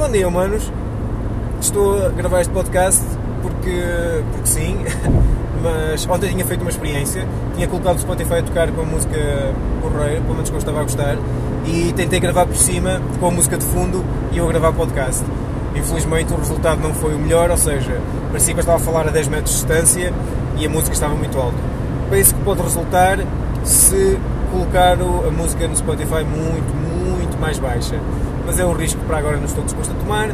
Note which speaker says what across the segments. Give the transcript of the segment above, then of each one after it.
Speaker 1: Bom dia, humanos. Estou a gravar este podcast porque, porque sim, mas ontem tinha feito uma experiência. Tinha colocado o Spotify a tocar com a música porreira, pelo menos que eu estava a gostar, e tentei gravar por cima com a música de fundo e eu a gravar podcast. Infelizmente o resultado não foi o melhor, ou seja, parecia que eu estava a falar a 10 metros de distância e a música estava muito alta. Penso que pode resultar se colocar a música no Spotify muito, muito mais baixa. Mas é um risco que para agora não estou disposto a tomar.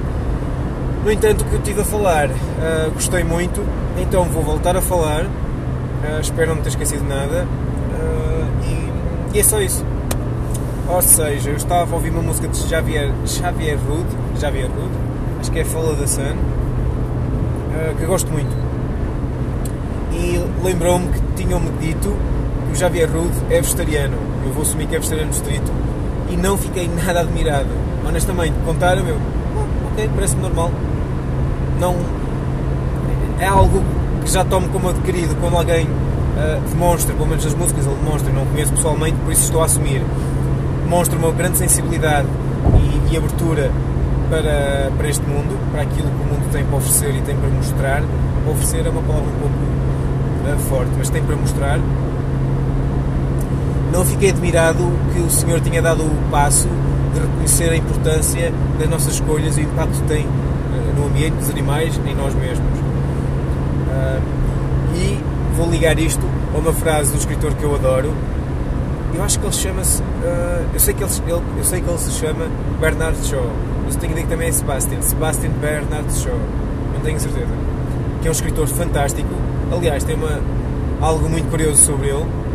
Speaker 1: No entanto, o que eu estive a falar, uh, gostei muito, então vou voltar a falar. Uh, espero não ter esquecido nada. Uh, e, e, é só isso. Ou seja, eu estava a ouvir uma música de Javier, Javier Rude, Javier Rude, acho que é Follow the Sun, que eu gosto muito. E lembrou-me que tinham-me dito o Javier Rude é vegetariano. Eu vou assumir que é vegetariano estrito e não fiquei nada admirado. Honestamente, contaram-me, eu, oh, ok, parece-me normal. Não. É algo que já tomo como adquirido quando alguém uh, demonstra, pelo menos as músicas ele demonstra, não conheço pessoalmente, por isso estou a assumir. Demonstra uma grande sensibilidade e, e abertura para, para este mundo, para aquilo que o mundo tem para oferecer e tem para mostrar. Oferecer é uma palavra um pouco uh, forte, mas tem para mostrar não fiquei admirado que o senhor tinha dado o passo de reconhecer a importância das nossas escolhas e o impacto que tem eh, no ambiente, nos animais, em nós mesmos. Uh, e vou ligar isto a uma frase do escritor que eu adoro. Eu acho que ele chama-se. Uh, eu, sei que ele, eu sei que ele se chama Bernard Shaw, mas tenho ideia que também é Sebastian. Sebastian Bernard Shaw, não tenho certeza. Que é um escritor fantástico. Aliás, tem uma, algo muito curioso sobre ele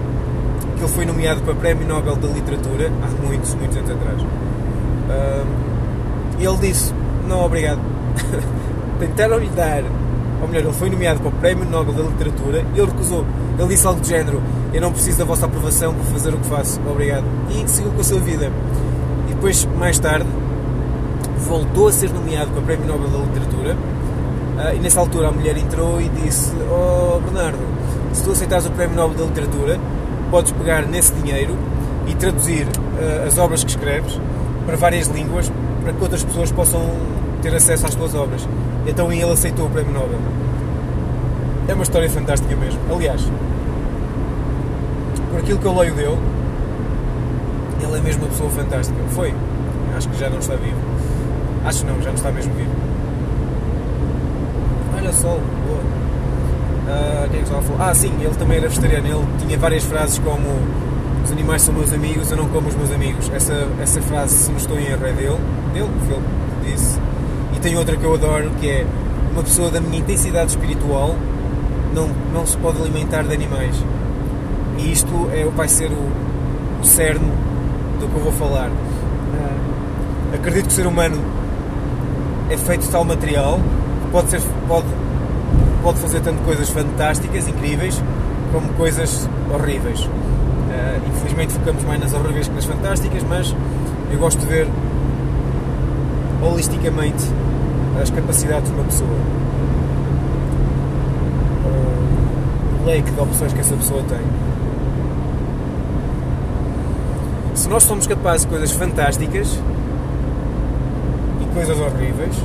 Speaker 1: que ele foi nomeado para Prémio Nobel da Literatura há muitos, muitos anos atrás. E ele disse: Não, obrigado. Tentaram-lhe dar, ou melhor, ele foi nomeado para o Prémio Nobel da Literatura e ele recusou. Ele disse algo do género: Eu não preciso da vossa aprovação para fazer o que faço, obrigado. E seguiu com a sua vida. E depois, mais tarde, voltou a ser nomeado para o Prémio Nobel da Literatura. Uh, e nessa altura a mulher entrou e disse: Oh Bernardo, se tu aceitares o Prémio Nobel da Literatura, podes pegar nesse dinheiro e traduzir uh, as obras que escreves para várias línguas para que outras pessoas possam ter acesso às tuas obras. Então ele aceitou o Prémio Nobel. É uma história fantástica mesmo. Aliás, por aquilo que eu leio dele, ele é mesmo uma pessoa fantástica. Foi. Acho que já não está vivo. Acho não, já não está mesmo vivo. Olha só, boa. Uh, quem é que estava a falar? Ah, sim, ele também era vegetariano. Ele tinha várias frases como os animais são meus amigos, eu não como os meus amigos. Essa, essa frase, se não estou em erro, é dele, dele, ele disse. E tem outra que eu adoro, que é uma pessoa da minha intensidade espiritual não, não se pode alimentar de animais. E isto é, vai ser o, o cerne do que eu vou falar. Uh, acredito que o ser humano é feito de tal material que pode, ser, pode pode fazer tanto coisas fantásticas, incríveis, como coisas horríveis. Uh, infelizmente focamos mais nas horríveis que nas fantásticas, mas eu gosto de ver holisticamente as capacidades de uma pessoa. O leque de opções que essa pessoa tem. Se nós somos capazes de coisas fantásticas e coisas horríveis,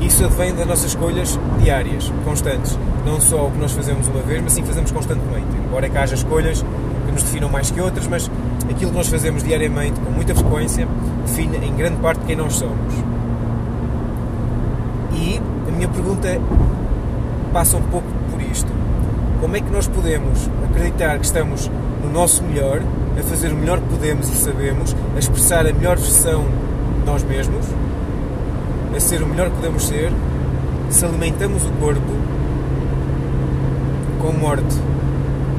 Speaker 1: isso advém das nossas escolhas diárias, constantes. Não só o que nós fazemos uma vez, mas sim fazemos constantemente. Embora é que haja escolhas que nos definam mais que outras, mas aquilo que nós fazemos diariamente, com muita frequência, define em grande parte quem nós somos. E a minha pergunta passa um pouco por isto. Como é que nós podemos acreditar que estamos no nosso melhor, a fazer o melhor que podemos e sabemos, a expressar a melhor versão de nós mesmos, a ser o melhor que podemos ser se alimentamos o corpo com morte,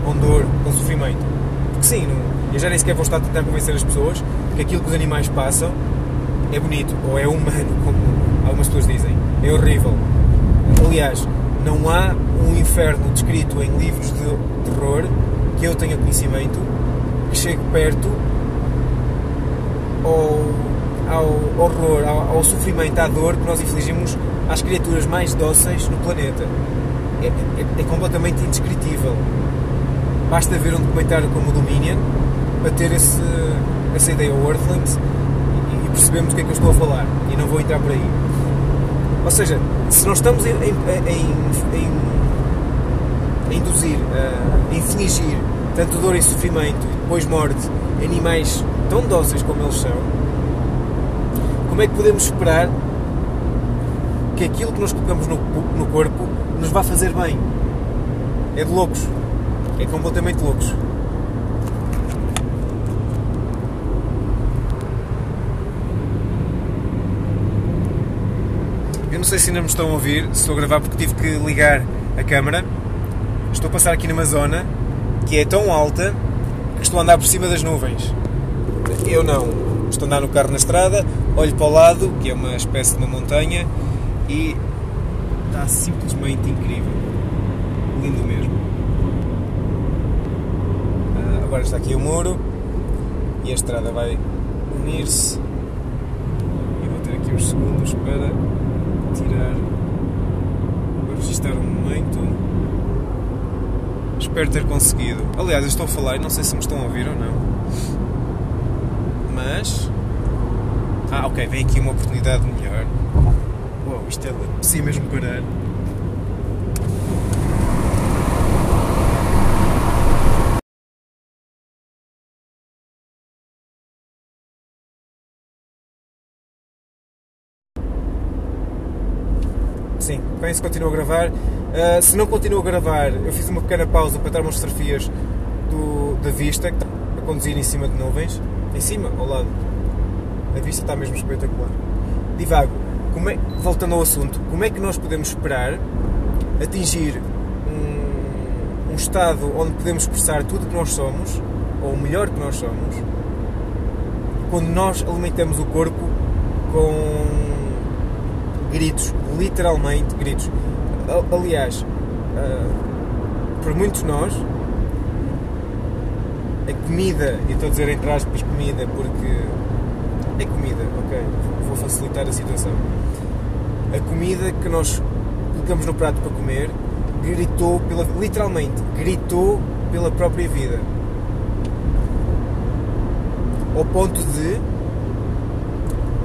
Speaker 1: com dor, com sofrimento. Porque sim, não, eu já nem sequer vou estar a tentar convencer as pessoas que aquilo que os animais passam é bonito ou é humano, como algumas pessoas dizem. É horrível. Aliás, não há um inferno descrito em livros de terror que eu tenha conhecimento que chegue perto ou ao horror, ao, ao, sofrimento, à dor que nós infligimos às criaturas mais dóceis no planeta. É, é, é completamente indescritível. Basta ver um documentário como o Dominion para ter esse, essa ideia. O Earthlings, e, e percebemos do que é que eu estou a falar. E não vou entrar por aí. Ou seja, se nós estamos em, em, em induzir, a infligir tanto dor e sofrimento e depois morte animais tão dóceis como eles são, como é que podemos esperar que aquilo que nós colocamos no, no corpo nos vá fazer bem? É de loucos. É completamente loucos. Eu não sei se ainda me estão a ouvir, se estou a gravar porque tive que ligar a câmera. Estou a passar aqui numa zona que é tão alta que estou a andar por cima das nuvens. Eu não. Estou a andar no carro na estrada, olho para o lado, que é uma espécie de uma montanha, e está simplesmente incrível. Lindo mesmo. Ah, agora está aqui o muro e a estrada vai unir-se. Vou ter aqui uns segundos para tirar, para registrar um momento. Espero ter conseguido. Aliás, eu estou a falar e não sei se me estão a ouvir ou não. Mas. Ah, ok, vem aqui uma oportunidade melhor. Uau, isto é preciso mesmo parar. Sim, bem se continua a gravar. Uh, se não continua a gravar, eu fiz uma pequena pausa para dar umas fotografias do, da vista, que está a conduzir em cima de nuvens. Em cima, ao lado. A vista está mesmo espetacular. Divago, como é, voltando ao assunto, como é que nós podemos esperar atingir um, um estado onde podemos expressar tudo que nós somos, ou o melhor que nós somos, quando nós alimentamos o corpo com gritos, literalmente gritos. Aliás, uh, por muitos nós, a comida, e estou a dizer entre aspas comida porque é comida, ok? Vou facilitar a situação. A comida que nós colocamos no prato para comer gritou pela, literalmente, gritou pela própria vida. Ao ponto de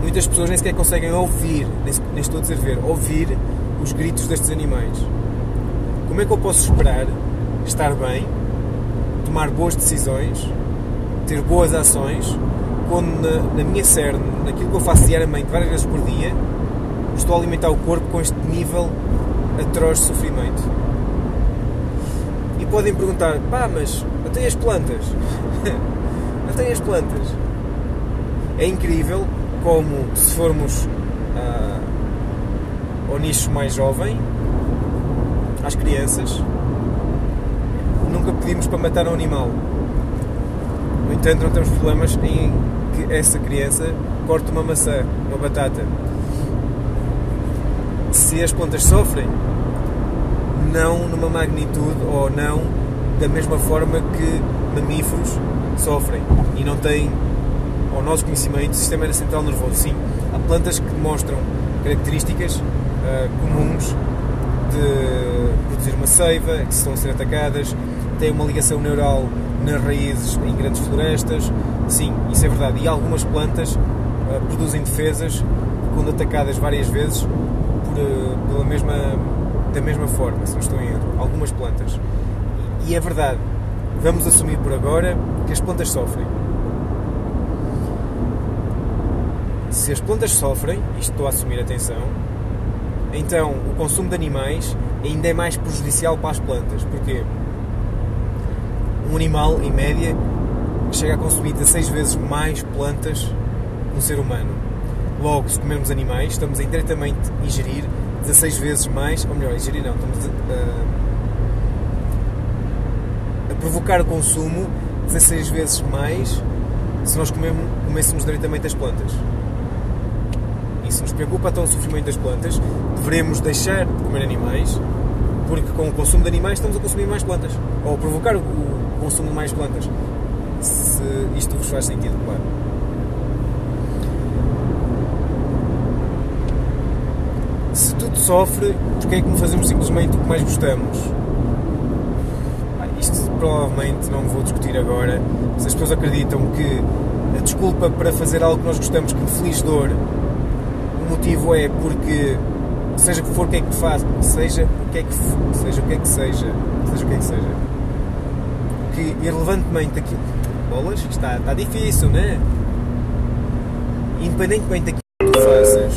Speaker 1: muitas pessoas nem sequer conseguem ouvir, nem, nem estou a dizer ver, ouvir os gritos destes animais. Como é que eu posso esperar estar bem, tomar boas decisões, ter boas ações, quando na, na minha cerne, naquilo que eu faço diariamente, várias vezes por dia, estou a alimentar o corpo com este nível atroz de sofrimento? E podem perguntar, pá, mas até as plantas? até as plantas? É incrível como se formos uh, ao nicho mais jovem, às crianças, nunca pedimos para matar um animal. No entanto, não temos problemas em que essa criança corte uma maçã, uma batata. Se as plantas sofrem, não numa magnitude ou não da mesma forma que mamíferos sofrem e não têm ao nosso conhecimento, sistema central nervoso. Sim, há plantas que demonstram características uh, comuns de produzir uma seiva, que estão a ser atacadas, têm uma ligação neural nas raízes em grandes florestas. Sim, isso é verdade. E algumas plantas uh, produzem defesas quando atacadas várias vezes por, uh, pela mesma, da mesma forma, se não estou em erro. Algumas plantas. E é verdade. Vamos assumir por agora que as plantas sofrem se as plantas sofrem, isto estou a assumir atenção, então o consumo de animais ainda é mais prejudicial para as plantas. Porquê? Um animal, em média, chega a consumir 16 vezes mais plantas que um ser humano. Logo, se comermos animais, estamos a indiretamente ingerir 16 vezes mais, ou melhor, ingerir não, estamos a, a provocar o consumo 16 vezes mais se nós comemos, comêssemos diretamente as plantas se nos preocupa tão o sofrimento das plantas, devemos deixar de comer animais, porque com o consumo de animais estamos a consumir mais plantas, ou a provocar o consumo de mais plantas. Se isto vos faz sentido, claro. Se tudo sofre, porque é que não fazemos simplesmente o que mais gostamos? isto provavelmente não vou discutir agora. Se as pessoas acreditam que a desculpa para fazer algo que nós gostamos que feliz dor, o motivo é porque seja o que for o que é que faz, seja o que é que seja o que é que seja, seja o que é que seja, que irrelevantemente daquilo, bolas, está, está difícil, né? Independentemente daquilo que tu faças,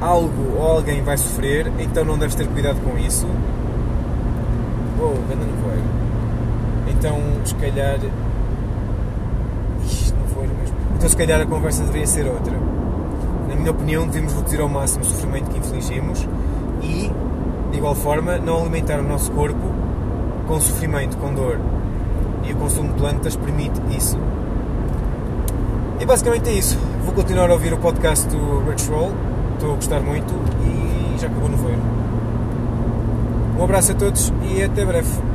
Speaker 1: algo ou alguém vai sofrer, então não deves ter cuidado com isso. Oh, ganda não foi. Então, se calhar. Isto não foi mesmo. Então, se calhar a conversa deveria ser outra. Na minha opinião, devemos reduzir ao máximo o sofrimento que infligimos e, de igual forma, não alimentar o nosso corpo com sofrimento, com dor. E o consumo de plantas permite isso. E basicamente é isso. Vou continuar a ouvir o podcast do Rich Roll. Estou a gostar muito e já acabou no voeiro. Um abraço a todos e até breve.